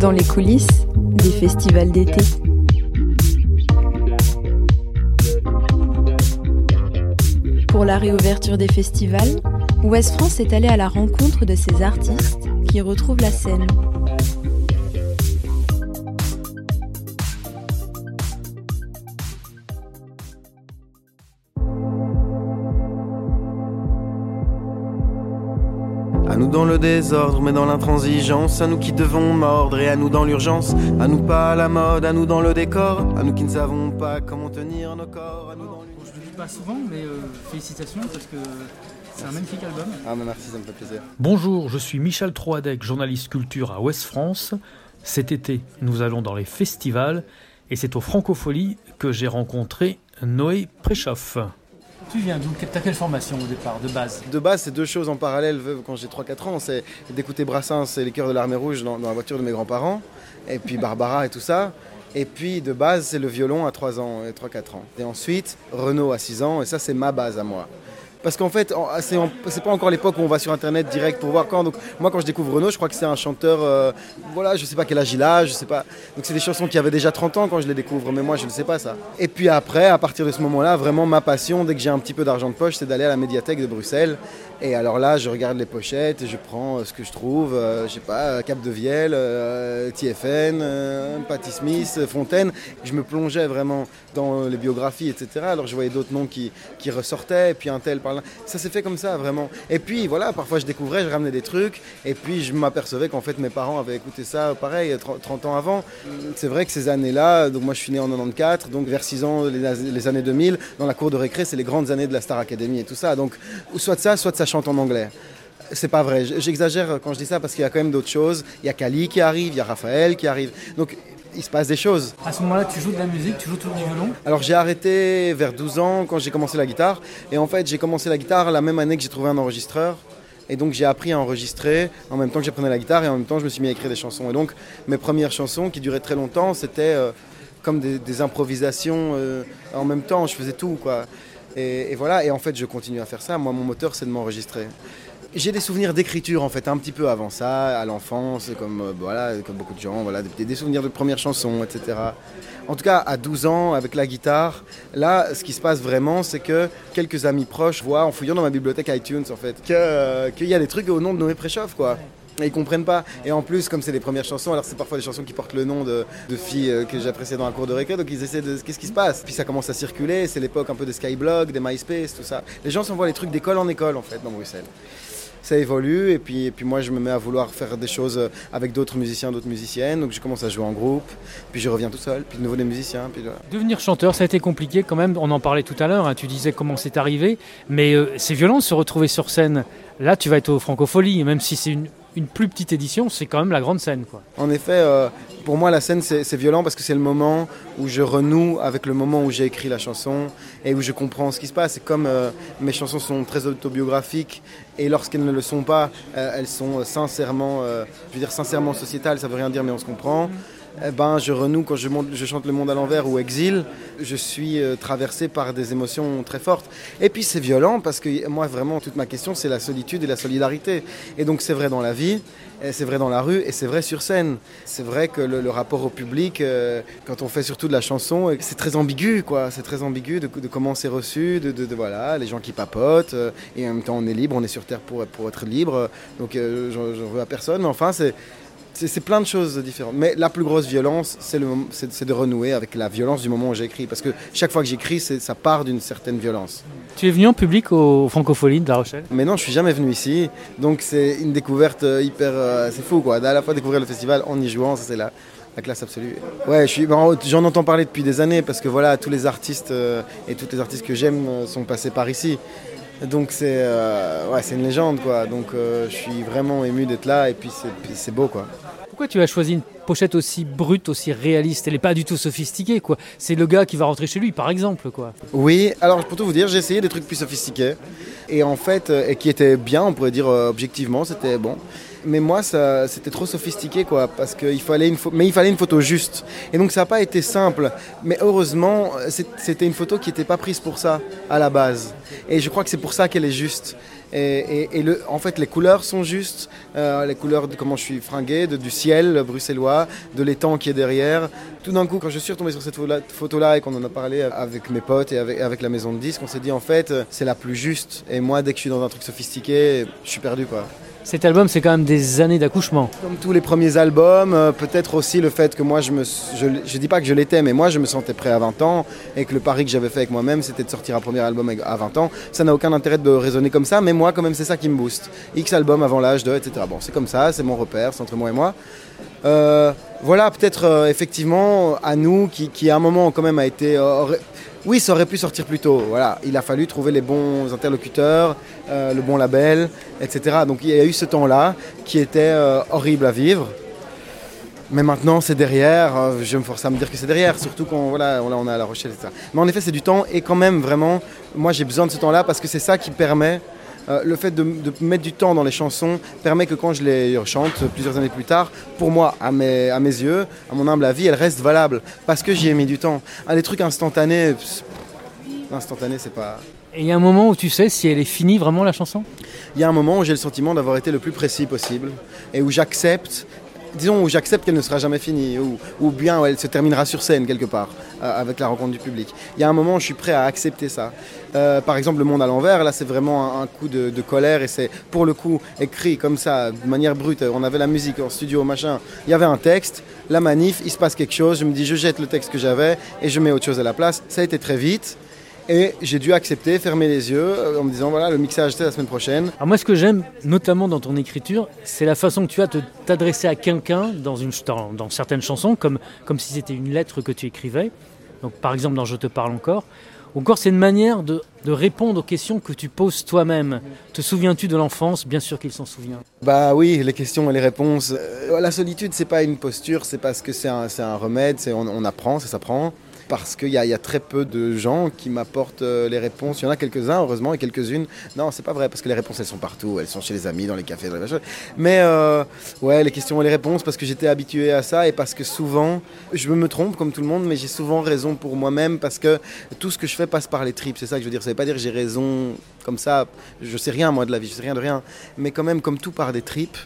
dans les coulisses des festivals d'été. Pour la réouverture des festivals, Ouest France est allé à la rencontre de ces artistes qui retrouvent la scène. Nous dans le désordre, mais dans l'intransigeance, à nous qui devons mordre et à nous dans l'urgence, à nous pas à la mode, à nous dans le décor, à nous qui ne savons pas comment tenir nos corps, à nous dans Je le dis pas souvent, mais euh, félicitations parce que c'est un magnifique album. Ah merci, ça me fait plaisir. Bonjour, je suis Michel Troadec, journaliste culture à Ouest France. Cet été, nous allons dans les festivals et c'est au Francofolie que j'ai rencontré Noé Préchoff. Tu viens d'où? T'as quelle formation au départ, de base? De base, c'est deux choses en parallèle quand j'ai 3-4 ans. C'est d'écouter Brassens et les Cœurs de l'Armée Rouge dans, la voiture de mes grands-parents, et puis Barbara et tout ça. Et puis de base, c'est le violon à 3 ans, et 3-4 ans. Et ensuite, Renault à 6 ans, et ça, c'est ma base à moi. Parce qu'en fait, c'est pas encore l'époque où on va sur internet direct pour voir quand. Donc moi, quand je découvre Renaud, je crois que c'est un chanteur. euh, voilà, je sais pas quel âge il a, je sais pas. Donc c'est des chansons qui avaient déjà 30 ans quand je les découvre, mais moi, je ne sais pas ça. Et puis après, à partir de ce moment-là, vraiment ma passion, dès que j'ai un petit peu d'argent de poche, c'est d'aller à la médiathèque de Bruxelles. Et alors là, je regarde les pochettes, et je prends euh, ce que je trouve, euh, je sais pas, euh, Cap de Vielle, euh, TFN, euh, Smith, euh, Fontaine. Je me plongeais vraiment dans les biographies, etc. Alors je voyais d'autres noms qui, qui ressortaient, puis un tel par là. Ça s'est fait comme ça, vraiment. Et puis voilà, parfois je découvrais, je ramenais des trucs, et puis je m'apercevais qu'en fait mes parents avaient écouté ça, pareil, 30 30 ans avant. C'est vrai que ces années-là, donc moi je suis né en 94, donc vers 6 ans, les, les années 2000, dans la cour de récré, c'est les grandes années de la Star Academy et tout ça. Donc soit ça, soit ça chante en anglais. C'est pas vrai, j'exagère quand je dis ça parce qu'il y a quand même d'autres choses. Il y a Kali qui arrive, il y a Raphaël qui arrive. Donc il se passe des choses. À ce moment-là, tu joues de la musique, tu joues toujours du violon? Alors j'ai arrêté vers 12 ans quand j'ai commencé la guitare. Et en fait, j'ai commencé la guitare la même année que j'ai trouvé un enregistreur. Et donc j'ai appris à enregistrer en même temps que j'apprenais la guitare et en même temps je me suis mis à écrire des chansons. Et donc mes premières chansons qui duraient très longtemps, c'était euh, comme des, des improvisations euh, en même temps, je faisais tout quoi. Et, voilà, et en fait je continue à faire ça. Moi mon moteur c'est de m'enregistrer. J'ai des souvenirs d'écriture en fait un petit peu avant ça, à l'enfance, comme euh, voilà, comme beaucoup de gens, voilà, des, des souvenirs de premières chansons, etc. En tout cas, à 12 ans, avec la guitare, là, ce qui se passe vraiment, c'est que quelques amis proches voient, en fouillant dans ma bibliothèque iTunes, en fait, euh, qu'il y a des trucs au nom de Noé Préchoff, quoi. Ils comprennent pas. Et en plus, comme c'est les premières chansons, alors c'est parfois des chansons qui portent le nom de, filles euh, que j'appréciais dans la cour de récré, donc ils essaient de qu'est-ce qui se passe? Puis ça commence à circuler, c'est l'époque un peu des Skyblog, des MySpace, tout ça. Les gens s'envoient les trucs d'école en école, en fait, dans Bruxelles ça évolue et puis, et puis moi je me mets à vouloir faire des choses avec d'autres musiciens, d'autres musiciennes. Donc je commence à jouer en groupe, puis je reviens tout seul, puis de nouveau des musiciens. Devenir chanteur, ça a été compliqué quand même. On en parlait tout à l'heure. hein, tu disais comment c'est arrivé, mais euh, c'est violent de se retrouver sur scène. Là, tu vas être au Francophonie, même si c'est une, une plus petite édition, c'est quand même la grande scène, quoi. En effet, euh, pour moi la scène c'est violent parce que c'est le moment où je renoue avec le moment où j'ai écrit la chanson et où je comprends ce qui se passe. C'est comme euh, mes chansons sont très autobiographiques et lorsqu'elles ne le sont pas, euh, elles sont sincèrement, je veux dire sincèrement sociétales, ça veut rien dire mais on se comprend. Eh ben, je renoue quand je, monte- je chante Le Monde à l'envers ou Exil. Je suis euh, traversé par des émotions très fortes. Et puis c'est violent parce que moi vraiment toute ma question c'est la solitude et la solidarité. Et donc c'est vrai dans la vie, c'est vrai dans la rue et c'est vrai sur scène. C'est vrai que le, rapport au public, euh, quand on fait surtout de la chanson, c'est très ambigu quoi. C'est très ambigu de, de comment c'est reçu, de, voilà, les gens qui papotent euh, et en même temps on est libre, on est sur terre pour, pour être libre. Donc euh, j'en veux à personne, mais enfin c'est c'est plein de choses différentes. Mais la plus grosse violence, c'est de renouer avec la violence du moment où j'écris. Parce que chaque fois que j'écris, ça part d'une certaine violence. Tu es venu en public au Francophonie de La Rochelle? Mais non, je suis jamais venu ici. Donc c'est une découverte euh, hyper... euh, c'est fou quoi. À la fois découvrir le festival en y jouant, ça c'est la, la classe absolue. Ouais, je bon, j'en entends parler depuis des années parce que voilà, tous les artistes euh, et toutes les artistes que j'aime sont passés par ici. Donc c'est euh, ouais, une légende quoi. Donc euh, je suis vraiment ému d'être là et puis c'est- puis c'est beau quoi. Pourquoi tu as choisi une pochette aussi brute, aussi réaliste? Elle n'est pas du tout sophistiquée, quoi. C'est le gars qui va rentrer chez lui, par exemple, quoi. Oui, alors pour tout vous dire, j'ai essayé des trucs plus sophistiqués et en fait, euh, et qui étaient bien, on pourrait dire euh, objectivement, c'était bon. Mais moi, c'était trop sophistiqué, quoi, parce qu'il fallait une mais il fallait une photo juste. Et donc ça n'a pas été simple. Mais heureusement, c'était une photo qui n'était pas prise pour ça à la base. Et je crois que c'est pour ça qu'elle est juste. Et, en fait, les couleurs sont justes, euh, les couleurs de comment je suis fringué, du ciel bruxellois, de l'étang qui est derrière. Tout d'un coup, quand je suis retombé sur cette photo-là et qu'on en a parlé avec mes potes et avec, avec la maison de disques, on s'est dit en fait, c'est la plus juste. Et moi, dès que je suis dans un truc sophistiqué, je suis perdu, quoi. Cet album, c'est quand même des années d'accouchement. Comme tous les premiers albums, euh, peut-être aussi le fait que moi, je me, je, dis pas que je l'étais, mais moi, je me sentais prêt à 20 ans et que le pari que j'avais fait avec moi-même, c'était de sortir un premier album à 20 ans. Ça n'a aucun intérêt de raisonner comme ça, mais moi, quand même, c'est ça qui me booste. X albums avant l'âge de, etc. Bon, c'est comme ça, c'est mon repère, c'est entre moi et moi. Euh, voilà, peut-être euh, effectivement à nous qui, à un moment quand même a été oui, ça aurait pu sortir plus tôt. Voilà, il a fallu trouver les bons interlocuteurs, euh, le bon label, etc. Donc il y a eu ce temps-là qui était euh, horrible à vivre. Mais maintenant, c'est derrière. Euh, je me force à me dire que c'est derrière, surtout quand voilà, on est à La Rochelle, etc. Mais en effet, c'est du temps et quand même, vraiment, moi j'ai besoin de ce temps-là parce que c'est ça qui permet euh, le fait de, mettre du temps dans les chansons permet que quand je les chante plusieurs années plus tard, pour moi, à mes, à mes yeux, à mon humble avis, elles restent valables parce que j'y ai mis du temps. Ah, les trucs instantanés, instantanés, c'est pas. Et il y a un moment où tu sais si elle est finie vraiment la chanson? Il y a un moment où j'ai le sentiment d'avoir été le plus précis possible et où j'accepte disons, où j'accepte qu'elle ne sera jamais finie, ou, ou, bien elle se terminera sur scène quelque part, euh, avec la rencontre du public. Il y a un moment où je suis prêt à accepter ça. Euh, par exemple, Le Monde à l'envers, là c'est vraiment un, coup de, colère, et c'est pour le coup écrit comme ça, de manière brute. On avait la musique en studio, machin, il y avait un texte, la manif, il se passe quelque chose, je me dis je jette le texte que j'avais, et je mets autre chose à la place. Ça a été très vite. Et j'ai dû accepter, fermer les yeux euh, en me disant voilà, le mixage c'est la semaine prochaine. Alors moi ce que j'aime notamment dans ton écriture, c'est la façon que tu as de t'adresser à quelqu'un dans, une, dans, certaines chansons, comme, comme si c'était une lettre que tu écrivais. Donc par exemple dans Je te parle encore. Encore, c'est une manière de, de, répondre aux questions que tu poses toi-même. Te souviens-tu de l'enfance? Bien sûr qu'il s'en souvient. Bah oui, les questions et les réponses. Euh, la solitude, c'est pas une posture, c'est parce que c'est un, un, remède, on, on apprend, ça s'apprend parce qu'il y, a très peu de gens qui m'apportent euh, les réponses. Il y en a quelques-uns, heureusement, et quelques-unes. Non, c'est pas vrai, parce que les réponses, elles sont partout. Elles sont chez les amis, dans les cafés, dans les machins. Mais euh, ouais, les questions et les réponses, parce que j'étais habitué à ça et parce que souvent, je me trompe comme tout le monde, mais j'ai souvent raison pour moi-même parce que tout ce que je fais passe par les tripes. C'est ça que je veux dire. Ça veut pas dire que j'ai raison comme ça. Je sais rien, moi, de la vie. Je sais rien de rien. Mais quand même, comme tout part des tripes,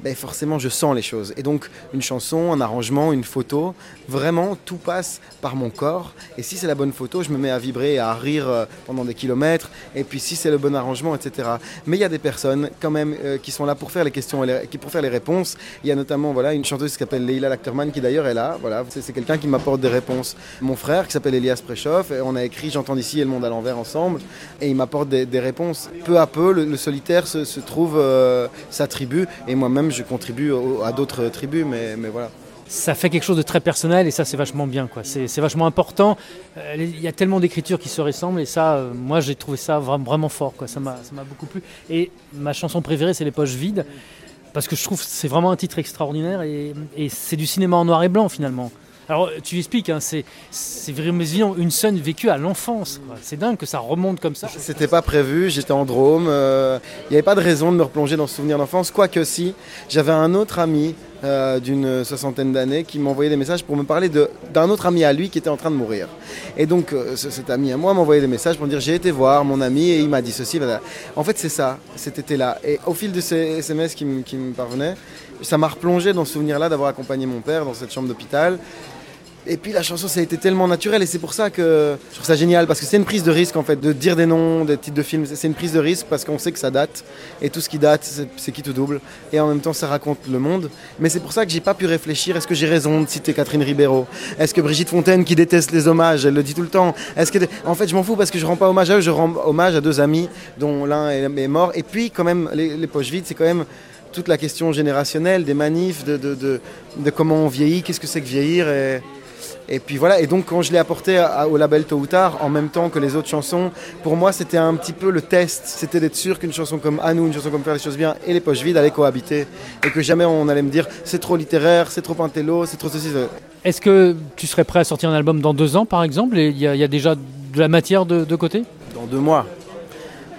ben forcément je sens les choses. Et donc une chanson, un arrangement, une photo, vraiment tout passe par mon corps. Et si c'est la bonne photo, je me mets à vibrer, à rire euh, pendant des kilomètres. Et puis si c'est le bon arrangement, etc. Mais il y a des personnes quand même euh, qui sont là pour faire les questions et qui pour faire les réponses. Il y a notamment voilà une chanteuse qui s'appelle Leila Lacterman qui d'ailleurs est là. Voilà, c'est quelqu'un qui m'apporte des réponses. Mon frère qui s'appelle Elias Prechoff, et on a écrit J'entends d'ici et le monde à l'envers ensemble, et il m'apporte des, réponses. Peu à peu, le, solitaire se, trouve euh, sa tribu, et moi-même je contribue à d'autres tribus, mais, voilà ça fait quelque chose de très personnel et ça c'est vachement bien quoi. C'est vachement important. Euh, il y a tellement d'écritures qui se ressemblent et ça, euh, moi j'ai trouvé ça vraiment, fort quoi. Ça m'a beaucoup plu. Et ma chanson préférée c'est Les Poches Vides parce que je trouve c'est vraiment un titre extraordinaire et c'est du cinéma en noir et blanc finalement. Alors tu expliques, hein, c'est vraiment une scène vécue à l'enfance. C'est dingue que ça remonte comme ça. C'était pas prévu, j'étais en Drôme. Euh, il n'y avait pas de raison de me replonger dans ce souvenir d'enfance. Quoique si, j'avais un autre ami euh, d'une soixantaine d'années qui m'envoyait des messages pour me parler d'un autre ami à lui qui était en train de mourir. Et donc euh, cet ami à moi m'envoyait des messages pour me dire j'ai été voir mon ami et il m'a dit ceci. En fait c'est ça, cet été-là. Et au fil de ces SMS qui, qui me parvenaient, ça m'a replongé dans ce souvenir-là d'avoir accompagné mon père dans cette chambre d'hôpital et puis la chanson, ça a été tellement naturel et c'est pour ça que je trouve ça génial parce que c'est une prise de risque en fait de dire des noms, des titres de films. C'est une prise de risque parce qu'on sait que ça date et tout ce qui date, c'est qui tout double. Et en même temps, ça raconte le monde. Mais c'est pour ça que j'ai pas pu réfléchir. Est-ce que j'ai raison de citer Catherine Ribeiro? Est-ce que Brigitte Fontaine qui déteste les hommages, elle le dit tout le temps? Est-ce que en fait, je m'en fous parce que je rends pas hommage à eux, je rends hommage à deux amis dont l'un est mort. Et puis quand même, les, poches vides, c'est quand même toute la question générationnelle des manifs, de, de comment on vieillit, qu'est-ce que c'est que vieillir. Et, et puis voilà, et donc quand je l'ai apporté au label tôt ou tard, en même temps que les autres chansons, pour moi c'était un petit peu le test, c'était d'être sûr qu'une chanson comme À nous, une chanson comme Faire les choses bien et Les poches vides allaient cohabiter, et que jamais on allait me dire c'est trop littéraire, c'est trop intello, c'est trop ceci. Est-ce que tu serais prêt à sortir un album dans deux ans par exemple, et il y, a déjà de la matière de, côté? Dans deux mois.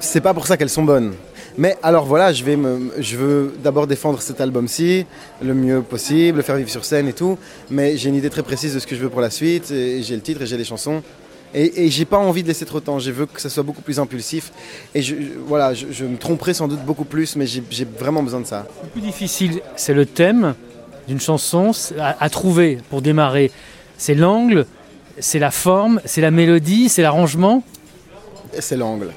C'est pas pour ça qu'elles sont bonnes. Mais alors voilà, je, vais me, je veux d'abord défendre cet album-ci le mieux possible, le faire vivre sur scène et tout. Mais j'ai une idée très précise de ce que je veux pour la suite. Et j'ai le titre et j'ai les chansons. Et, et j'ai pas envie de laisser trop de temps. Je veux que ça soit beaucoup plus impulsif. Et je, voilà, je, me tromperai sans doute beaucoup plus, mais j'ai vraiment besoin de ça. Le plus difficile, c'est le thème d'une chanson à, trouver pour démarrer. C'est l'angle, c'est la forme, c'est la mélodie, c'est l'arrangement? C'est l'angle.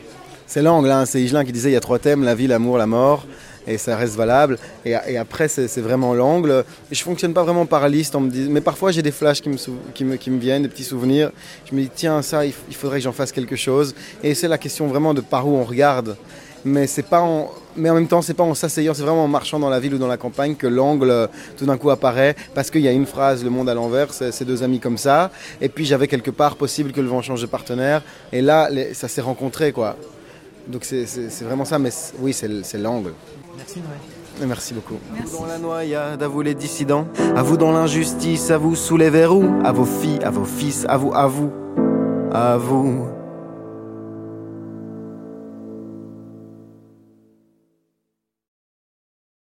C'est l'angle. Hein. C'est Higelin qui disait il y a trois thèmes la vie, l'amour, la mort et ça reste valable. Et, après, c'est vraiment l'angle. Je fonctionne pas vraiment par liste, me dit, mais parfois j'ai des flashs qui me, viennent, des petits souvenirs. Je me dis, tiens, ça, il, faudrait que j'en fasse quelque chose. Et c'est la question vraiment de par où on regarde. Mais, pas en, même temps, c'est pas en s'asseyant, c'est vraiment en marchant dans la ville ou dans la campagne que l'angle tout d'un coup apparaît. Parce qu'il y a une phrase, le monde à l'envers, c'est deux amis comme ça. Et puis j'avais quelque part possible que le vent change de partenaire. Et là, ça s'est rencontré, quoi. Donc c'est vraiment ça, mais oui, c'est l'angle. Merci Noé. Merci beaucoup. Merci. Dans la noyade, à vous les dissidents, à vous dans l'injustice, à vous sous les verrous, à vos filles, à vos fils, à vous, à vous, à vous.